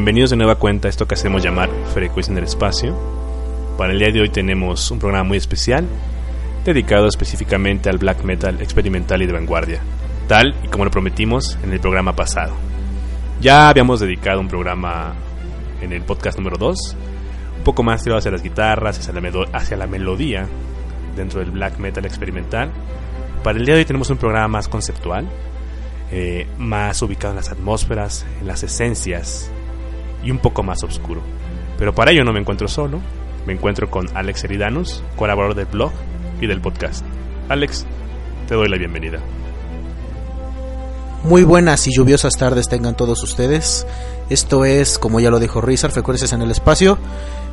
Bienvenidos de nueva cuenta a esto que hacemos llamar Frecuencia en el Espacio. Para el día de hoy tenemos un programa muy especial dedicado específicamente al black metal experimental y de vanguardia, tal y como lo prometimos en el programa pasado. Ya habíamos dedicado un programa en el podcast número 2, un poco más tirado hacia las guitarras, hacia la, hacia la melodía dentro del black metal experimental. Para el día de hoy tenemos un programa más conceptual, eh, más ubicado en las atmósferas, en las esencias y un poco más oscuro. Pero para ello no me encuentro solo, me encuentro con Alex Eridanus, colaborador del blog y del podcast. Alex, te doy la bienvenida. Muy buenas y lluviosas tardes tengan todos ustedes. Esto es, como ya lo dijo Rizar, Frecuencias en el Espacio.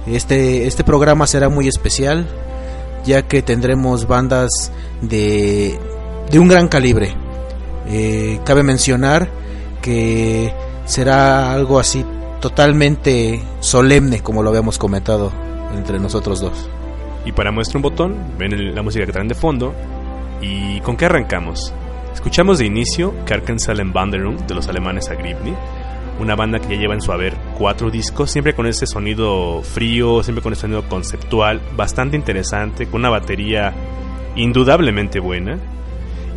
Este, este programa será muy especial, ya que tendremos bandas de, de un gran calibre. Eh, cabe mencionar que será algo así totalmente solemne, como lo habíamos comentado entre nosotros dos. Y para muestra un botón, ven la música que traen de fondo. ¿Y con qué arrancamos? Escuchamos de inicio Kerkensalem Wanderung de los alemanes Agribni, una banda que ya lleva en su haber cuatro discos, siempre con ese sonido frío, siempre con ese sonido conceptual, bastante interesante, con una batería indudablemente buena.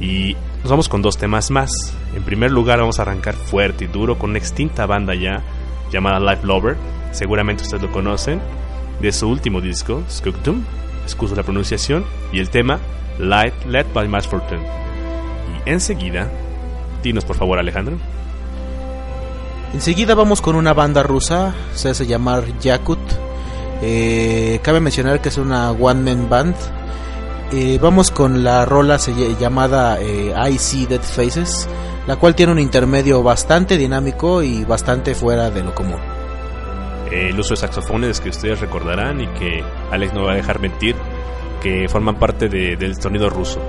Y nos vamos con dos temas más. En primer lugar vamos a arrancar fuerte y duro con una extinta banda ya llamada Life Lover, seguramente ustedes lo conocen, de su último disco, Skugdum, excuso la pronunciación, y el tema Light Led by Mass Fortune. Y enseguida, dinos por favor Alejandro. Enseguida vamos con una banda rusa, se hace llamar Yakut. Eh, cabe mencionar que es una one man band. Eh, vamos con la rola llamada eh, I See Dead Faces la cual tiene un intermedio bastante dinámico y bastante fuera de lo común. El uso de saxofones que ustedes recordarán y que Alex no va a dejar mentir, que forman parte del sonido ruso.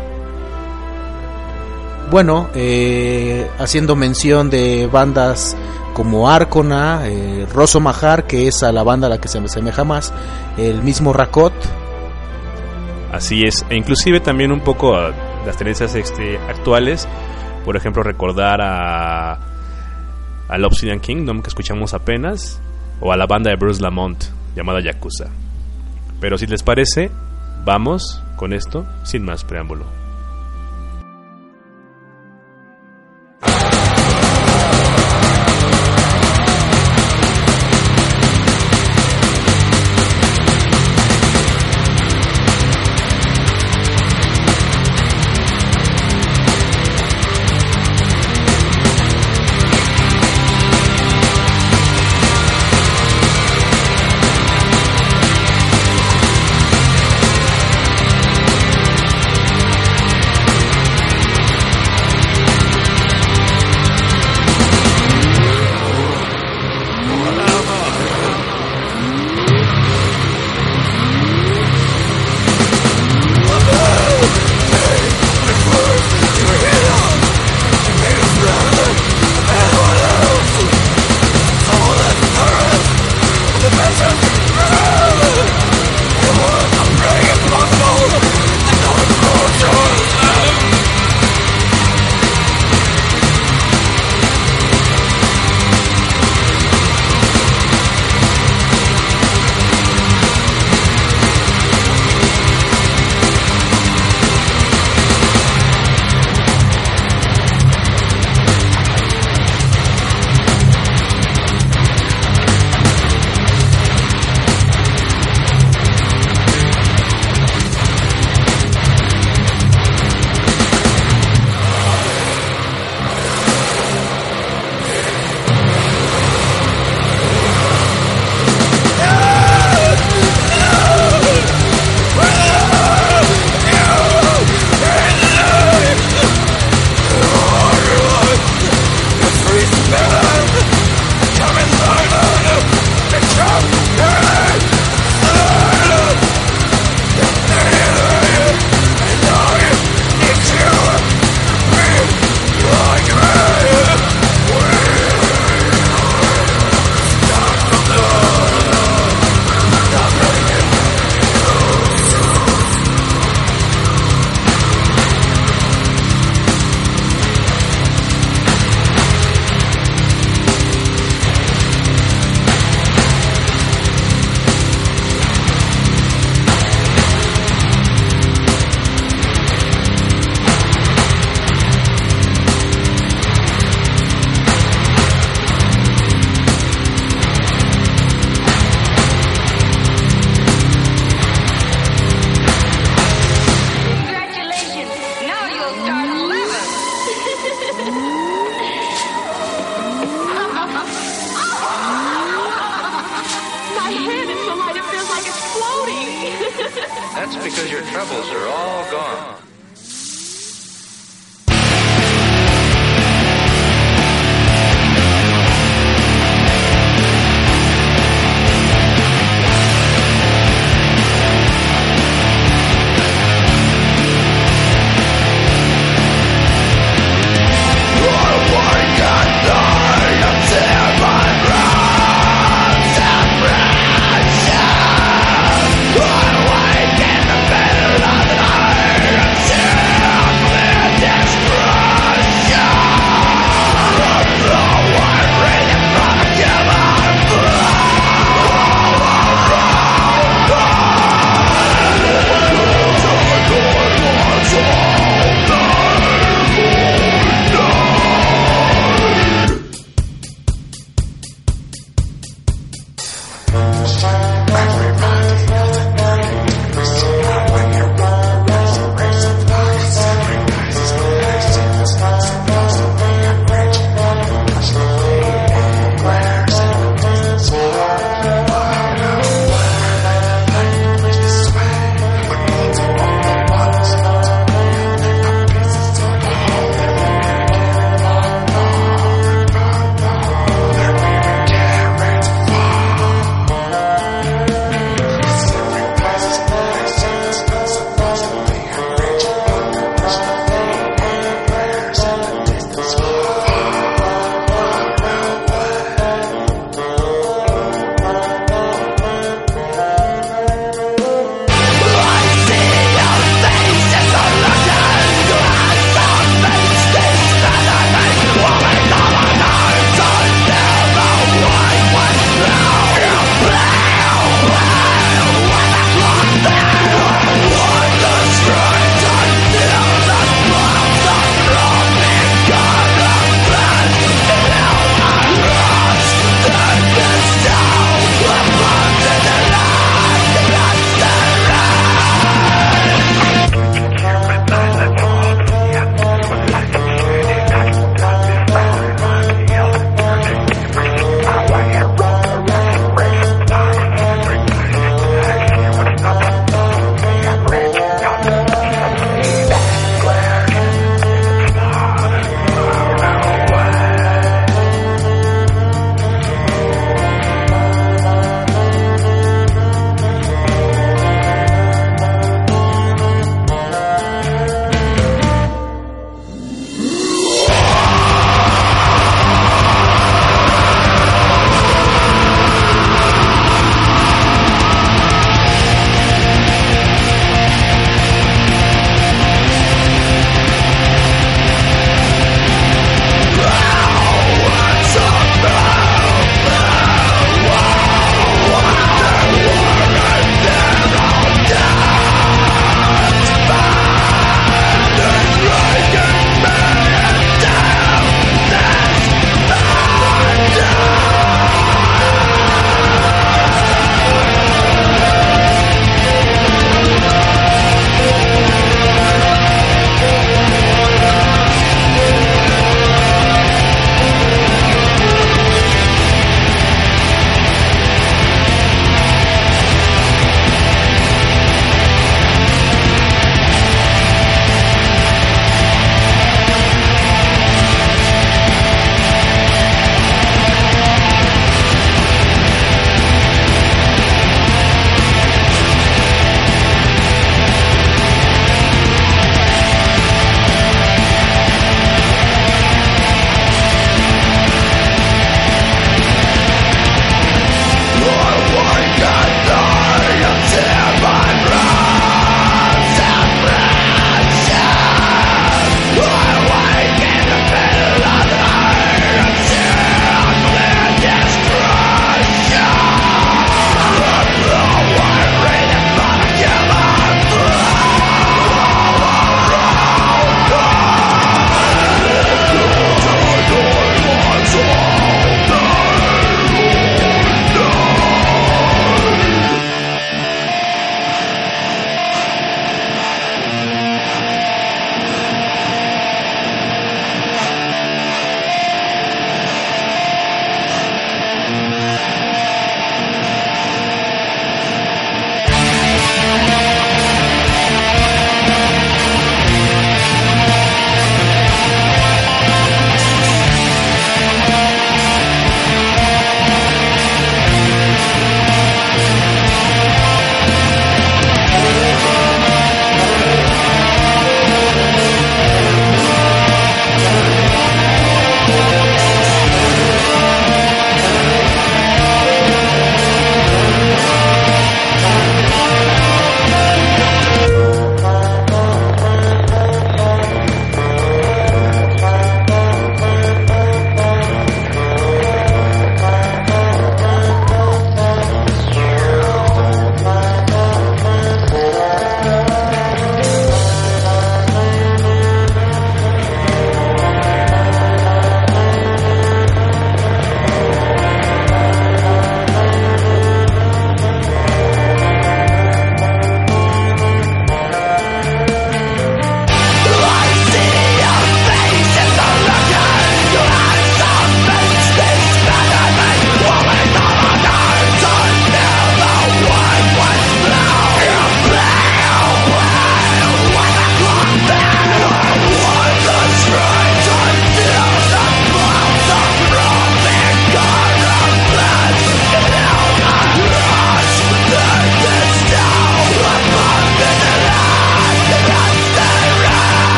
Bueno, eh, haciendo mención de bandas como Arcona, eh, Rosso Mahar, que es a la banda a la que se asemeja más, el mismo Rakot. Así es, e inclusive también un poco a las tendencias este, actuales, por ejemplo, recordar a al Obsidian Kingdom que escuchamos apenas o a la banda de Bruce Lamont llamada Yakuza. Pero si les parece, vamos con esto sin más preámbulo.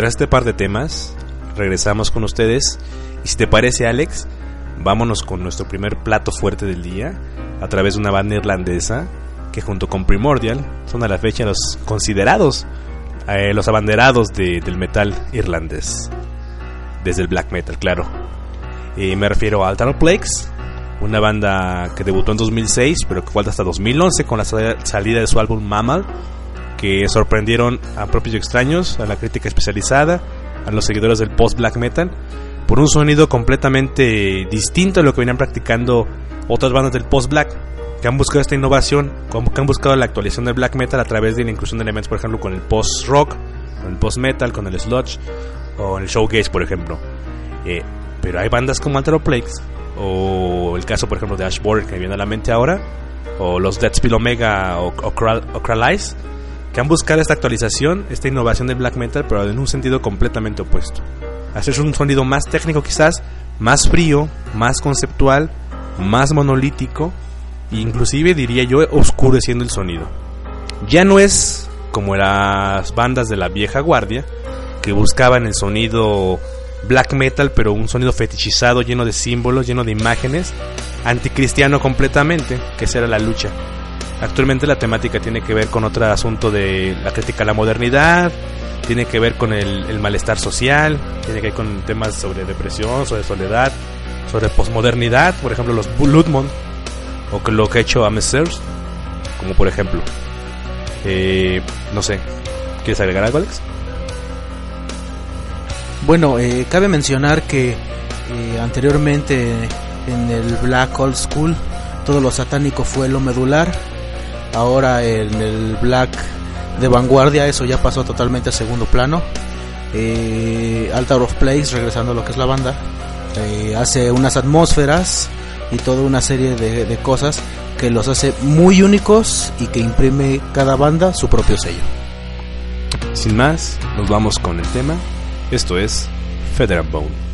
Tras este par de temas, regresamos con ustedes. Y si te parece, Alex, vámonos con nuestro primer plato fuerte del día a través de una banda irlandesa que junto con Primordial son a la fecha los considerados eh, los abanderados de- del metal irlandés. Desde el black metal, claro. Y me refiero a Altar una banda que debutó en 2006, pero que falta hasta 2011 con la sal- salida de su álbum Mammal, que sorprendieron a propios y extraños, a la crítica especializada, a los seguidores del post-black metal, por un sonido completamente distinto a lo que venían practicando otras bandas del post-black, que han buscado esta innovación, que han buscado la actualización del black metal a través de la inclusión de elementos, por ejemplo, con el post-rock, con el post-metal, con el sludge, o el showgaze, por ejemplo. Eh, pero hay bandas como Alter Plagues, o el caso, por ejemplo, de Ashboard, que me viene a la mente ahora, o los Dead Spill Omega o, o, Kral- o Kralize, que han buscado esta actualización, esta innovación del black metal, pero en un sentido completamente opuesto. Hacer un sonido más técnico quizás, más frío, más conceptual, más monolítico, e inclusive diría yo oscureciendo el sonido. Ya no es como las bandas de la vieja guardia, que buscaban el sonido black metal, pero un sonido fetichizado, lleno de símbolos, lleno de imágenes, anticristiano completamente, que esa era la lucha. Actualmente la temática tiene que ver con otro asunto de la crítica a la modernidad, tiene que ver con el, malestar social, tiene que ver con temas sobre depresión, sobre soledad, sobre posmodernidad, por ejemplo los Bloodmon, o que lo que ha hecho Amesers, como por ejemplo. Eh, no sé, ¿quieres agregar algo, Alex? Bueno, eh, cabe mencionar que eh, anteriormente en el Black Old School todo lo satánico fue lo medular. Ahora en el Black de vanguardia eso ya pasó totalmente a segundo plano. Eh, Altar of Place, regresando a lo que es la banda, eh, hace unas atmósferas y toda una serie de, de cosas que los hace muy únicos y que imprime cada banda su propio sello. Sin más, nos vamos con el tema. Esto es Federal Bone.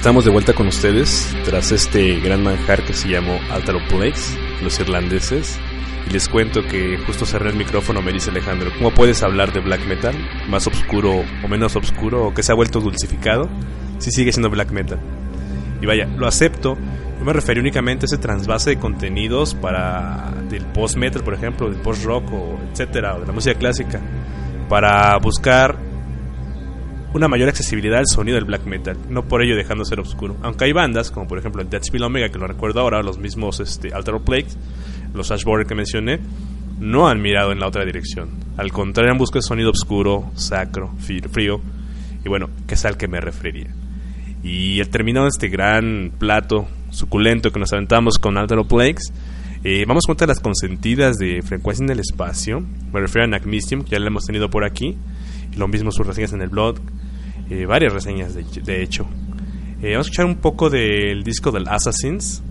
Estamos de vuelta con ustedes tras este gran manjar que se llamó Plex, los irlandeses. Y les cuento que justo cerré el micrófono, me dice Alejandro, ¿cómo puedes hablar de black metal? ¿Más oscuro o menos oscuro? ¿O que se ha vuelto dulcificado? Si sigue siendo black metal. Y vaya, lo acepto. Yo me referí únicamente a ese transvase de contenidos para del post metal, por ejemplo, del post rock o etcétera, o de la música clásica, para buscar una mayor accesibilidad al sonido del black metal, no por ello dejando ser oscuro. Aunque hay bandas, como por ejemplo el Deathspill Omega, que lo recuerdo ahora, los mismos este, Alter Plagues, los Ashboard que mencioné, no han mirado en la otra dirección. Al contrario, han buscado sonido oscuro, sacro, frío, y bueno, que es al que me referiría. Y terminado este gran plato suculento que nos aventamos con Alter Plagues, eh, vamos a contar las consentidas de frecuencia en el espacio. Me refiero a Nacmistium, que ya lo hemos tenido por aquí. Y lo mismo sus reseñas en el blog, eh, varias reseñas de, hecho. Eh, vamos a escuchar un poco del disco del Assassins,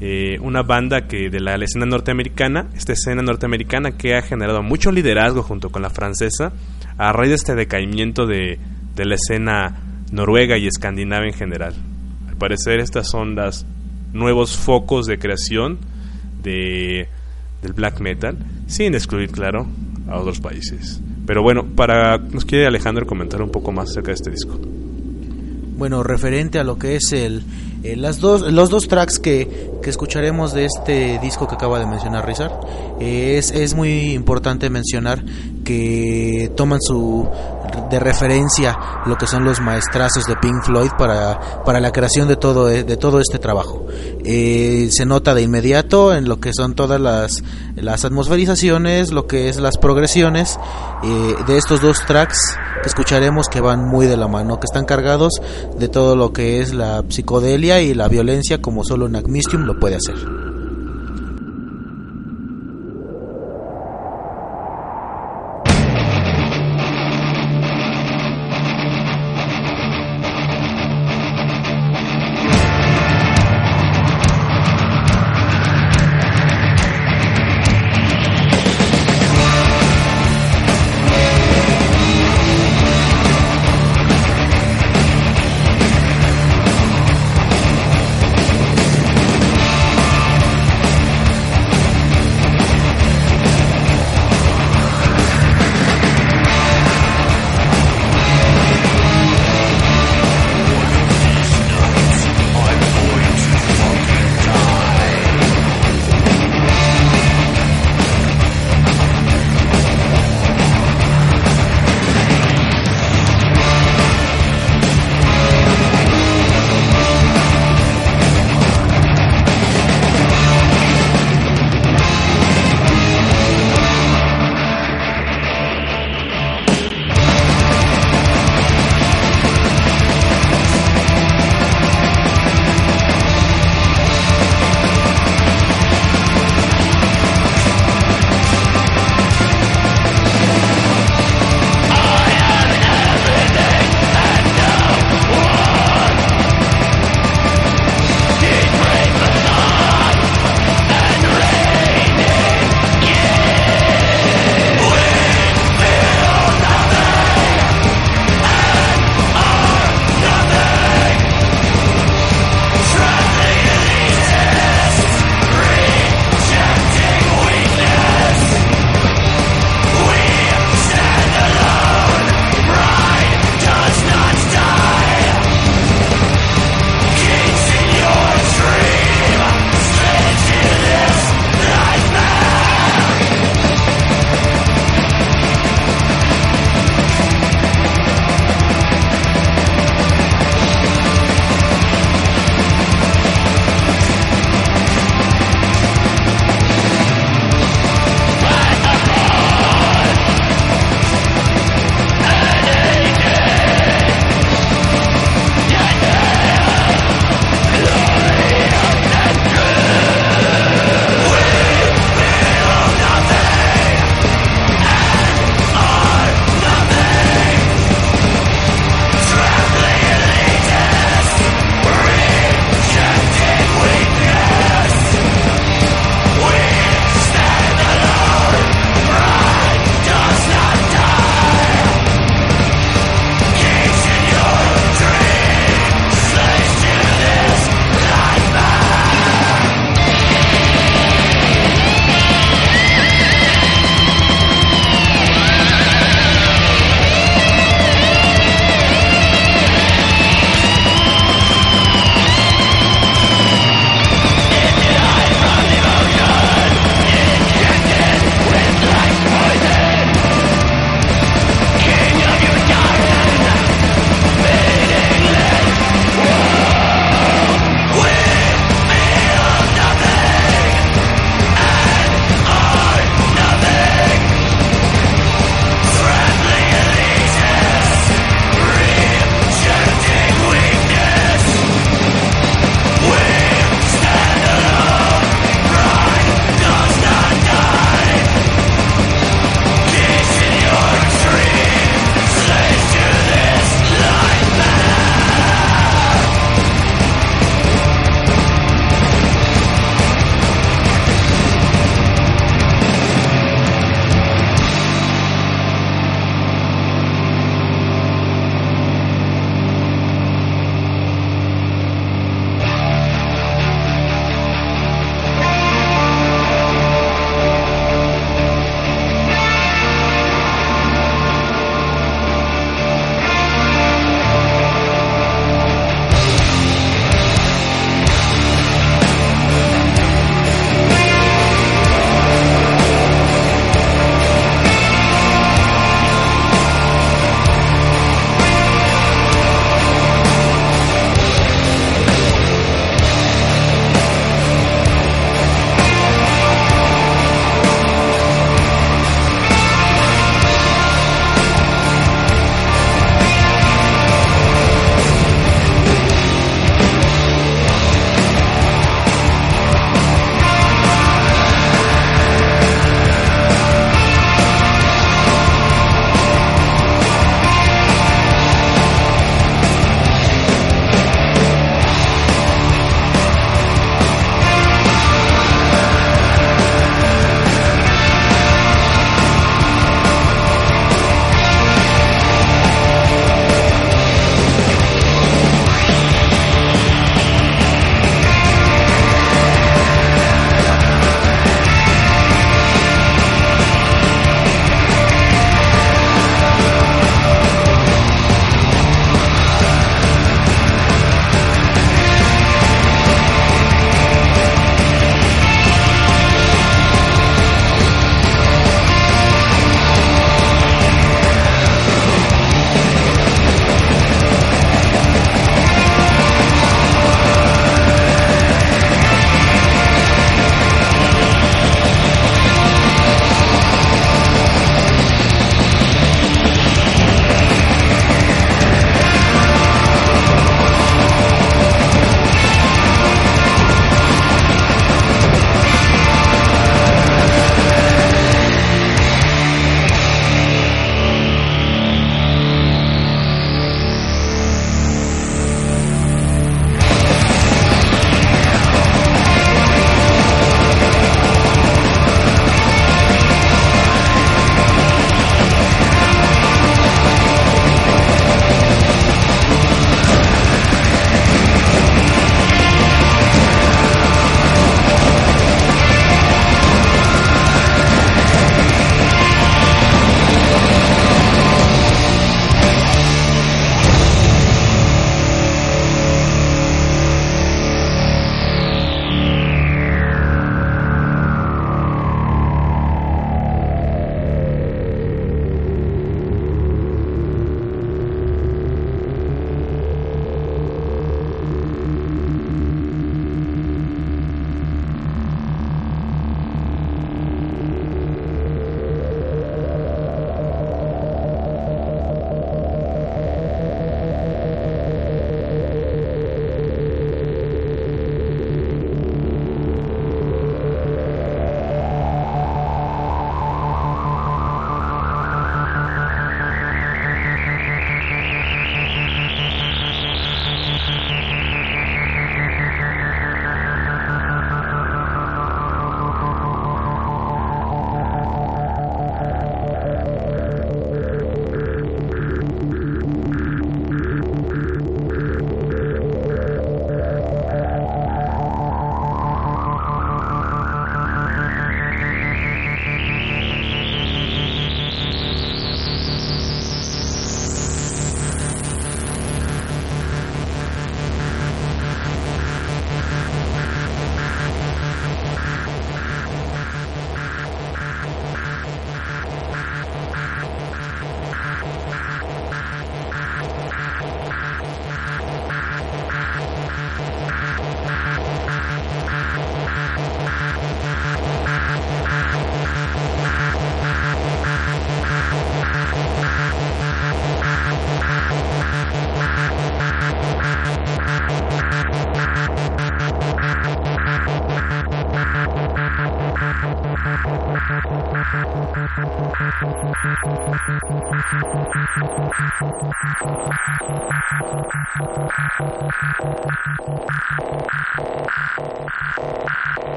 eh, una banda que de la, escena norteamericana, esta escena norteamericana que ha generado mucho liderazgo junto con la francesa a raíz de este decaimiento de, de la escena noruega y escandinava en general. Al parecer estas son los nuevos focos de creación de, del black metal, sin excluir, claro, a otros países. Pero bueno, para nos quiere Alejandro comentar un poco más acerca de este disco. Bueno, referente a lo que es el, las dos, los dos tracks que, que, escucharemos de este disco que acaba de mencionar Rizar, es, es muy importante mencionar que toman su de referencia lo que son los maestrazos de Pink Floyd para, para la creación de todo, de todo este trabajo. Eh, se nota de inmediato en lo que son todas las, las atmosferizaciones, lo que es las progresiones eh, de estos dos tracks que escucharemos que van muy de la mano, que están cargados de todo lo que es la psicodelia y la violencia como solo Nacmistium lo puede hacer.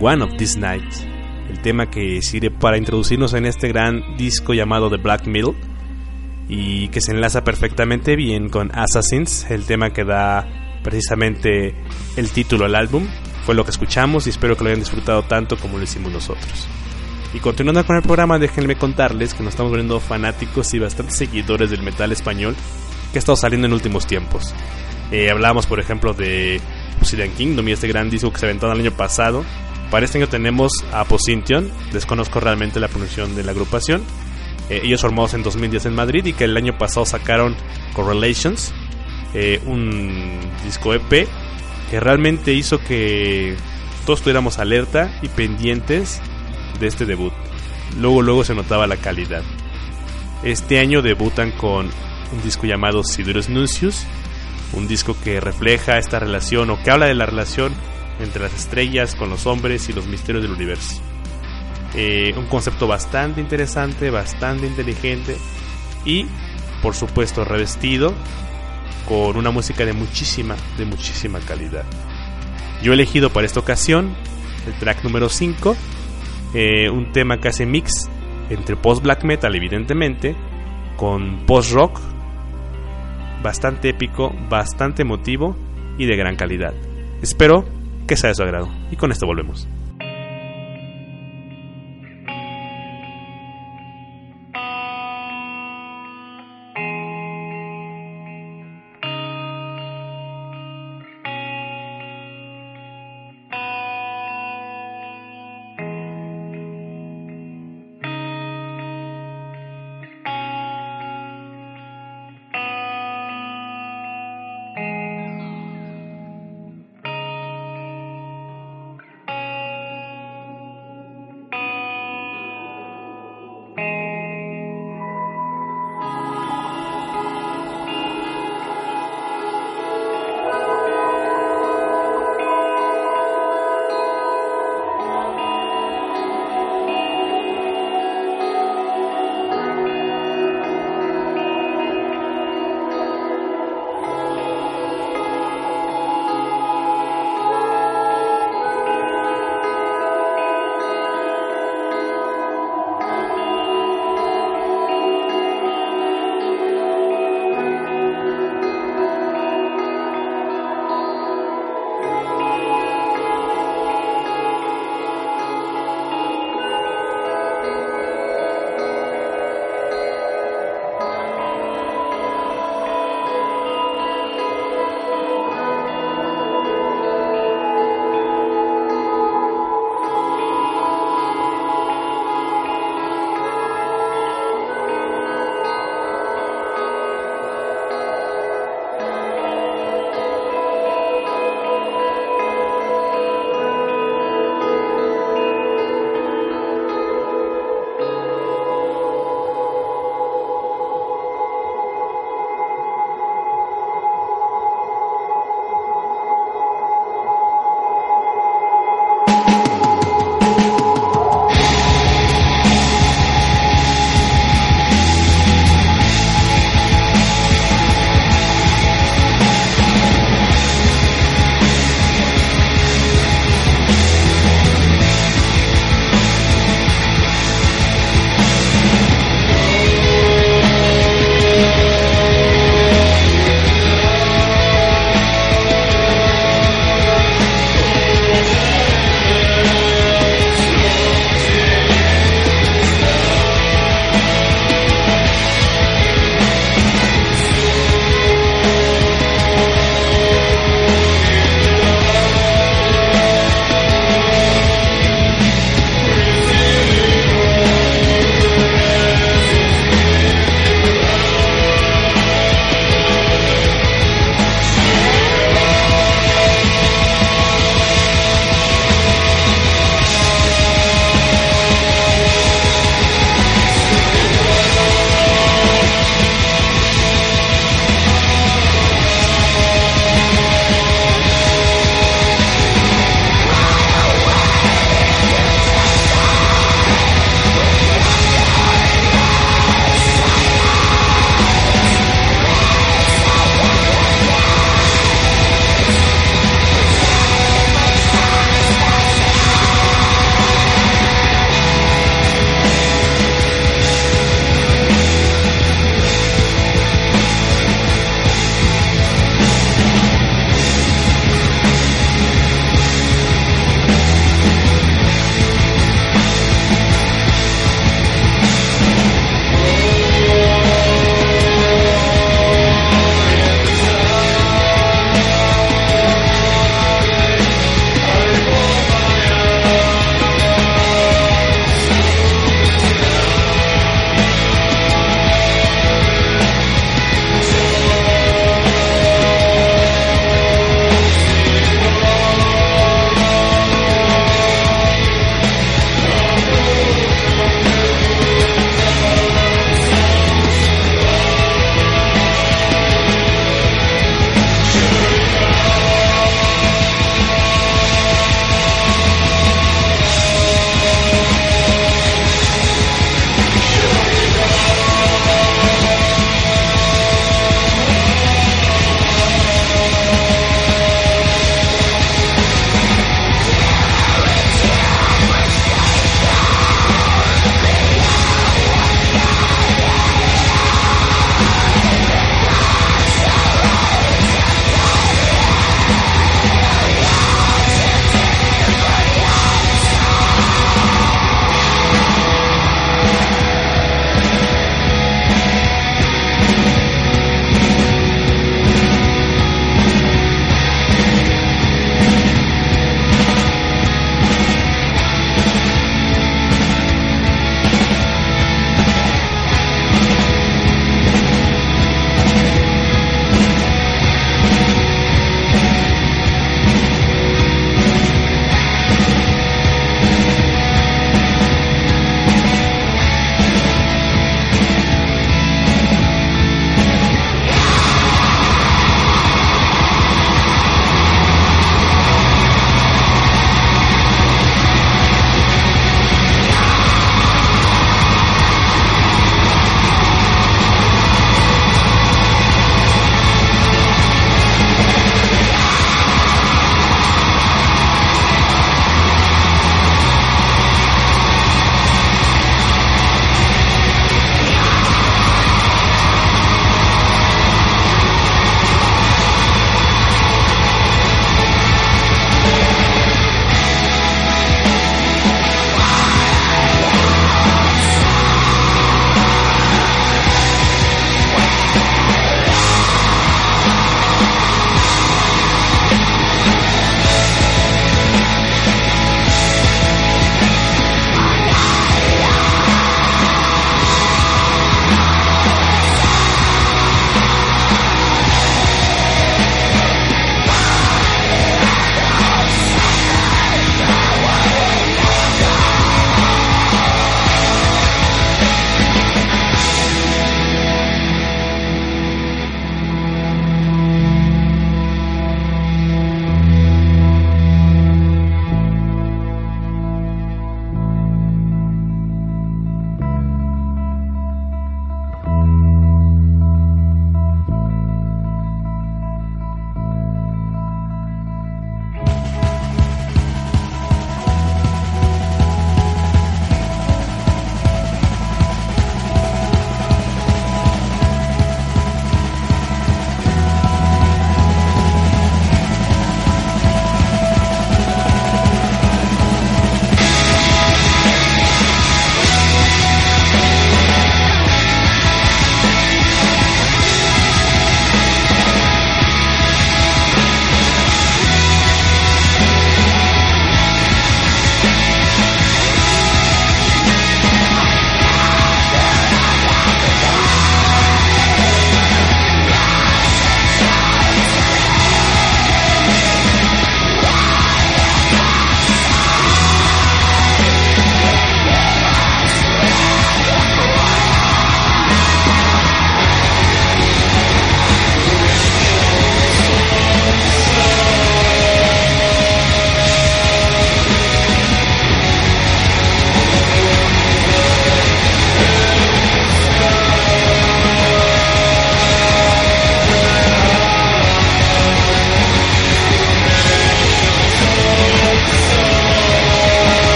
One of These Nights, el tema que sirve para introducirnos en este gran disco llamado The Black Middle y que se enlaza perfectamente bien con Assassins, el tema que da precisamente el título al álbum. Fue lo que escuchamos y espero que lo hayan disfrutado tanto como lo hicimos nosotros. Y continuando con el programa, déjenme contarles que nos estamos volviendo fanáticos y bastantes seguidores del metal español que ha estado saliendo en últimos tiempos. Eh, hablamos, por ejemplo, de Obsidian Kingdom este gran disco que se aventó el año pasado. Para este año tenemos a Posintion, desconozco realmente la pronunciación de la agrupación. Eh, ellos formados en 2010 en Madrid y que el año pasado sacaron Correlations, eh, un disco EP que realmente hizo que todos estuviéramos alerta y pendientes de este debut. Luego, luego se notaba la calidad. Este año debutan con un disco llamado Sidurus Nuncius, un disco que refleja esta relación o que habla de la relación entre las estrellas con los hombres y los misterios del universo. Eh, un concepto bastante interesante, bastante inteligente y, por supuesto, revestido con una música de muchísima, de muchísima calidad. Yo he elegido para esta ocasión el track número 5, eh, un tema que hace mix entre post black metal, evidentemente, con post rock, bastante épico, bastante emotivo y de gran calidad. Espero que sea de su agrado. Y con esto volvemos.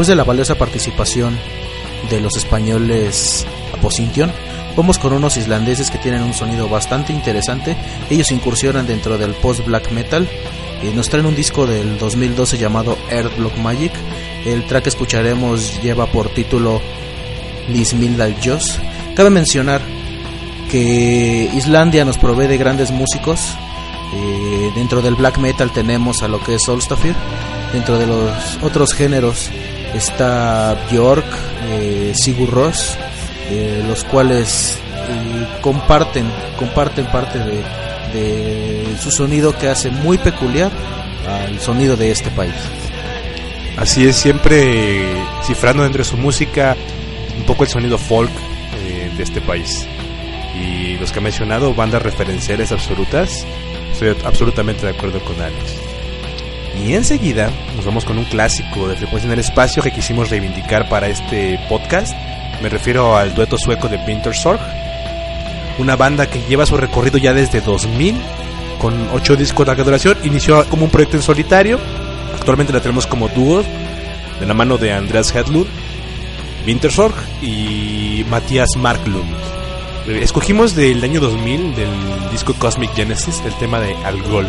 Después de la valiosa participación de los españoles Aposintion, vamos con unos islandeses que tienen un sonido bastante interesante. Ellos incursionan dentro del post-black metal y nos traen un disco del 2012 llamado Block Magic. El track que escucharemos lleva por título Nismildal Joss. Cabe mencionar que Islandia nos provee de grandes músicos. Eh, dentro del black metal tenemos a lo que es Solstafir. Dentro de los otros géneros está Björk, eh, Sigur Rós, eh, los cuales eh, comparten, comparten parte de, su sonido que hace muy peculiar al sonido de este país. Así es, siempre cifrando dentro de su música un poco el sonido folk de este país. Y los que ha mencionado, bandas referenciales absolutas, estoy absolutamente de acuerdo con Alex. Y enseguida nos vamos con un clásico de frecuencia en el espacio que quisimos reivindicar para este podcast. Me refiero al dueto sueco de Winter Sorg, una banda que lleva su recorrido ya desde 2000 con 8 discos de larga duración. Inició como un proyecto en solitario, actualmente la tenemos como dúo de la mano de Andreas Hedlund, Wintersorg y Matías Marklund. Escogimos del año 2000 del disco Cosmic Genesis el tema de Algol.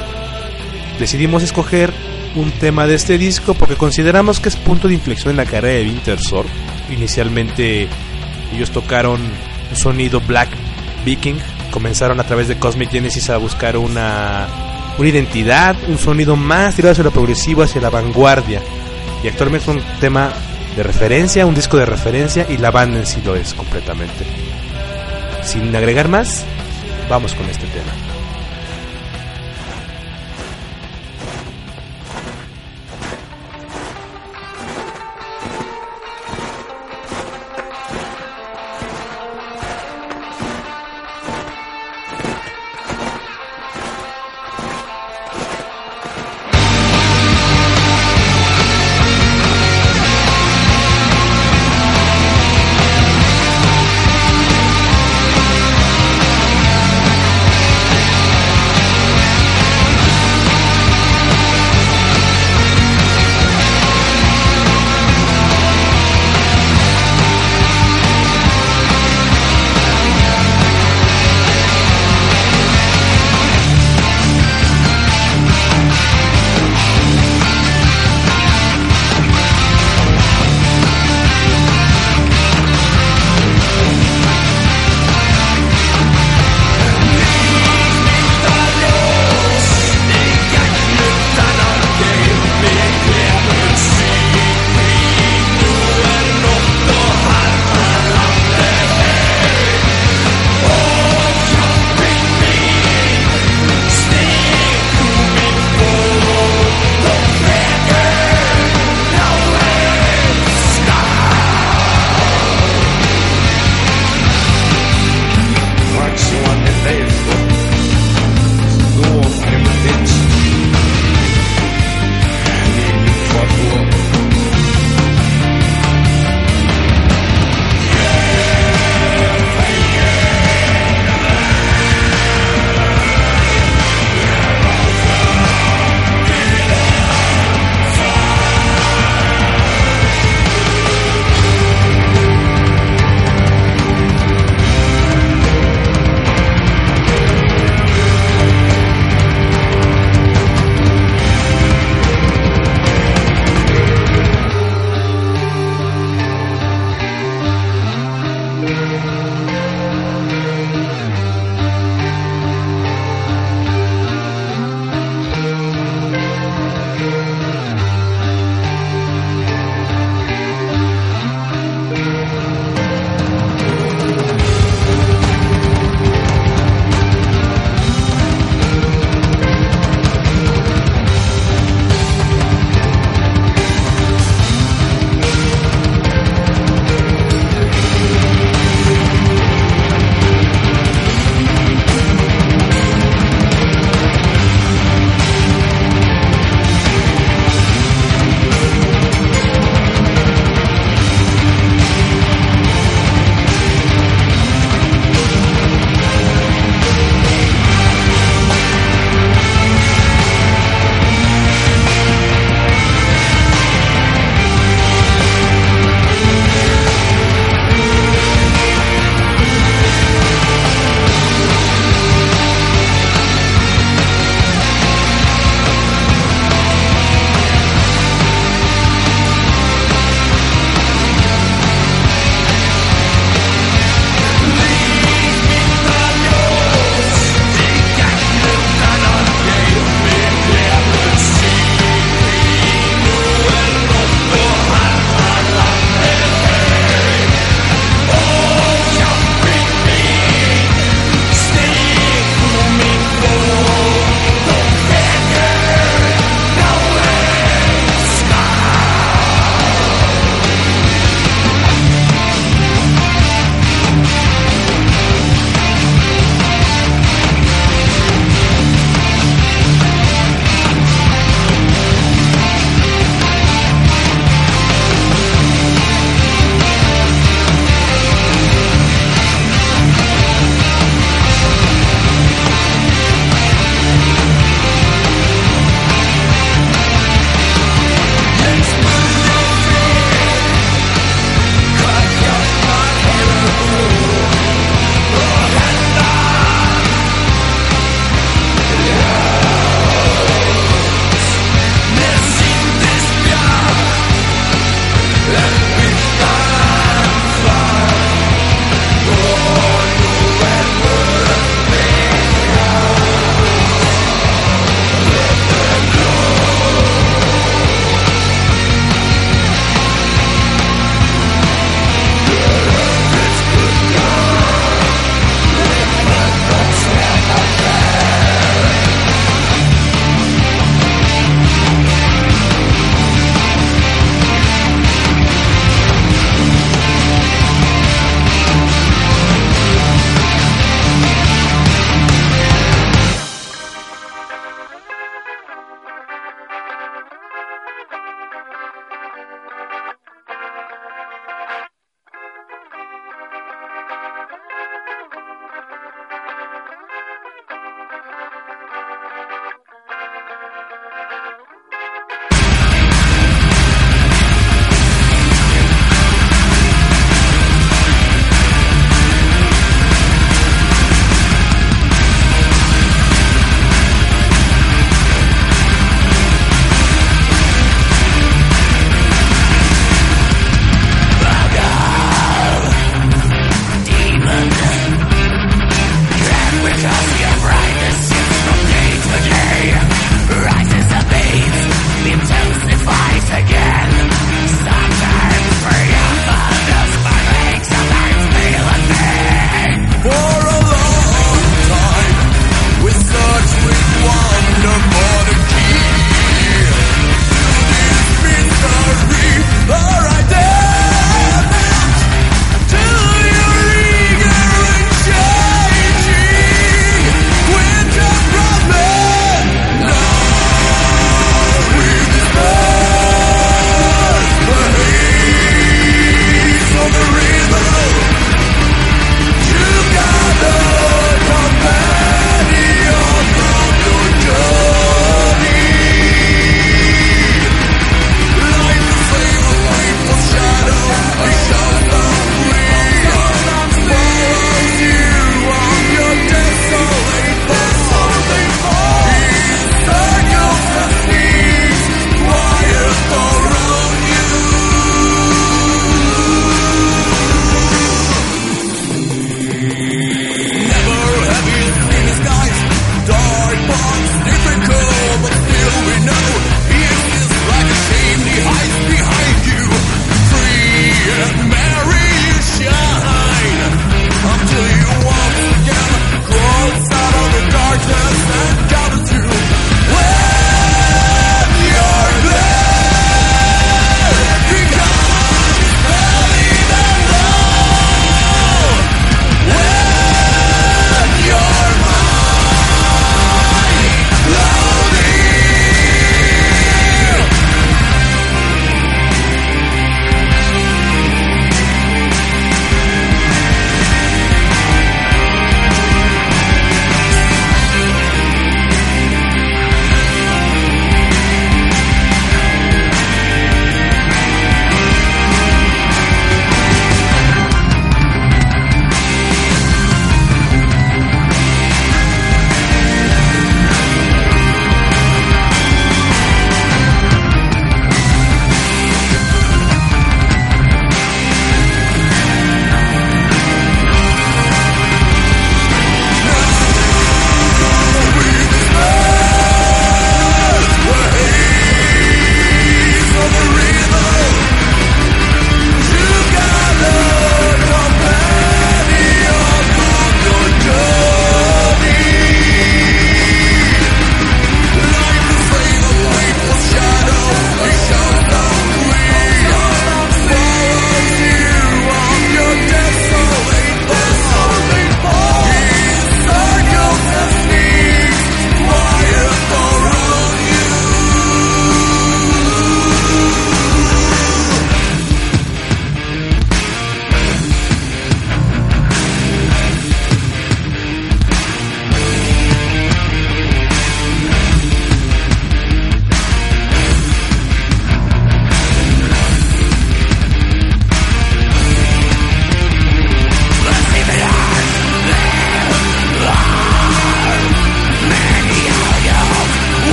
Decidimos escoger un tema de este disco porque consideramos que es punto de inflexión en la carrera de Wintersorg. Inicialmente ellos tocaron un sonido black viking, comenzaron a través de Cosmic Genesis a buscar una, una identidad, un sonido más tirado hacia lo progresivo, hacia la vanguardia. Y actualmente es un tema de referencia, un disco de referencia y la banda en sí lo es completamente. Sin agregar más, vamos con este tema.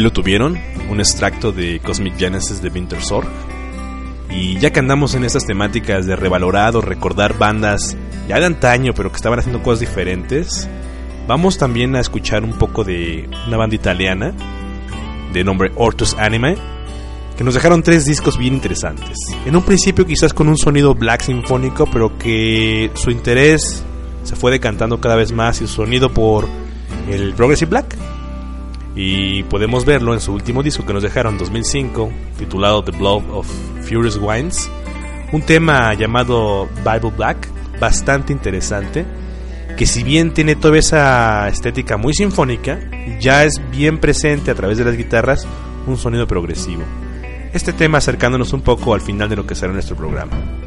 Lo tuvieron, un extracto de Cosmic Genesis de Winter Sorg. Y ya que andamos en estas temáticas de revalorado, recordar bandas ya de antaño, pero que estaban haciendo cosas diferentes, vamos también a escuchar un poco de una banda italiana de nombre Ortus Anime, que nos dejaron tres discos bien interesantes. En un principio quizás con un sonido black sinfónico, pero que su interés se fue decantando cada vez más y su sonido por el Progressive Black. Y podemos verlo en su último disco que nos dejaron en 2005, titulado The Blood of Furious Wines. Un tema llamado Bible Black, bastante interesante, que si bien tiene toda esa estética muy sinfónica, ya es bien presente a través de las guitarras un sonido progresivo. Este tema acercándonos un poco al final de lo que será nuestro programa.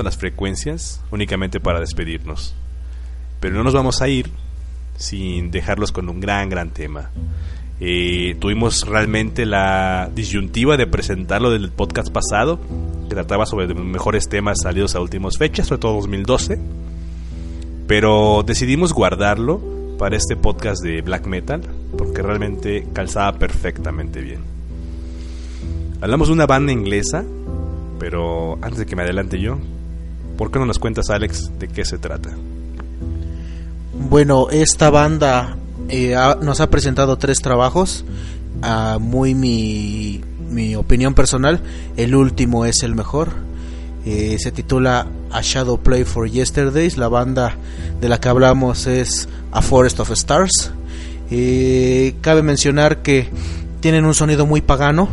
A las frecuencias únicamente para despedirnos. Pero no nos vamos a ir sin dejarlos con un gran, gran tema. Eh, tuvimos realmente la disyuntiva de presentarlo del podcast pasado, que trataba sobre los mejores temas salidos a últimas fechas, sobre todo 2012. Pero decidimos guardarlo para este podcast de black metal, porque realmente calzaba perfectamente bien. Hablamos de una banda inglesa, pero antes de que me adelante yo, ¿por qué no nos cuentas, Alex, de qué se trata? Bueno, esta banda eh, nos ha presentado tres trabajos. A muy mi, mi opinión personal, el último es el mejor. Eh, se titula A Shadow Play for Yesterdays. La banda de la que hablamos es A Forest of Stars. Eh, cabe mencionar que tienen un sonido muy pagano,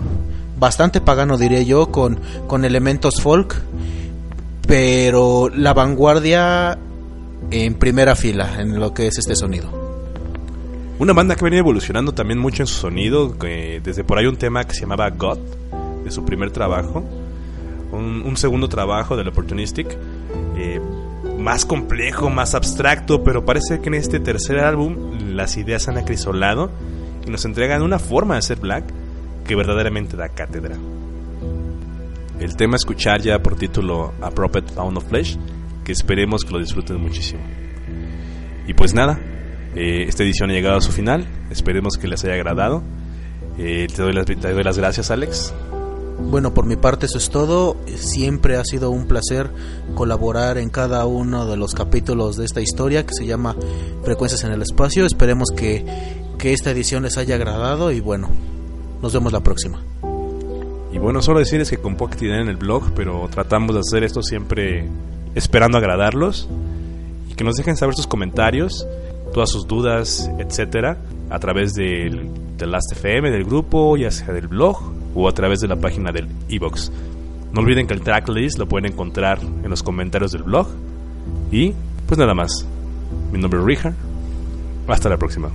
bastante pagano diría yo, con, con elementos folk, pero la vanguardia en primera fila en lo que es este sonido. Una banda que venía evolucionando también mucho en su sonido, desde por ahí un tema que se llamaba God, de su primer trabajo, un, un segundo trabajo del Opportunistic, eh, más complejo, más abstracto, pero parece que en este tercer álbum las ideas han acrisolado y nos entregan una forma de ser black que verdaderamente da cátedra. El tema a escuchar ya por título A Prophet Pound of Flesh, que esperemos que lo disfruten muchísimo. Y pues nada, eh, esta edición ha llegado a su final. Esperemos que les haya agradado. Eh, te, doy las, te las gracias, Alex. Bueno, por mi parte eso es todo. Siempre ha sido un placer colaborar en cada uno de los capítulos de esta historia que se llama Frecuencias en el Espacio. Esperemos que, que esta edición les haya agradado y bueno, nos vemos la próxima. Y bueno, solo decirles que con poca actividad en el blog, pero tratamos de hacer esto siempre esperando agradarlos. Y que nos dejen saber sus comentarios, todas sus dudas, etcétera, a través del, del Last FM, del grupo, ya sea del blog o a través de la página del iBox. No olviden que el tracklist lo pueden encontrar en los comentarios del blog. Y pues nada más. Mi nombre es Richard. Hasta la próxima.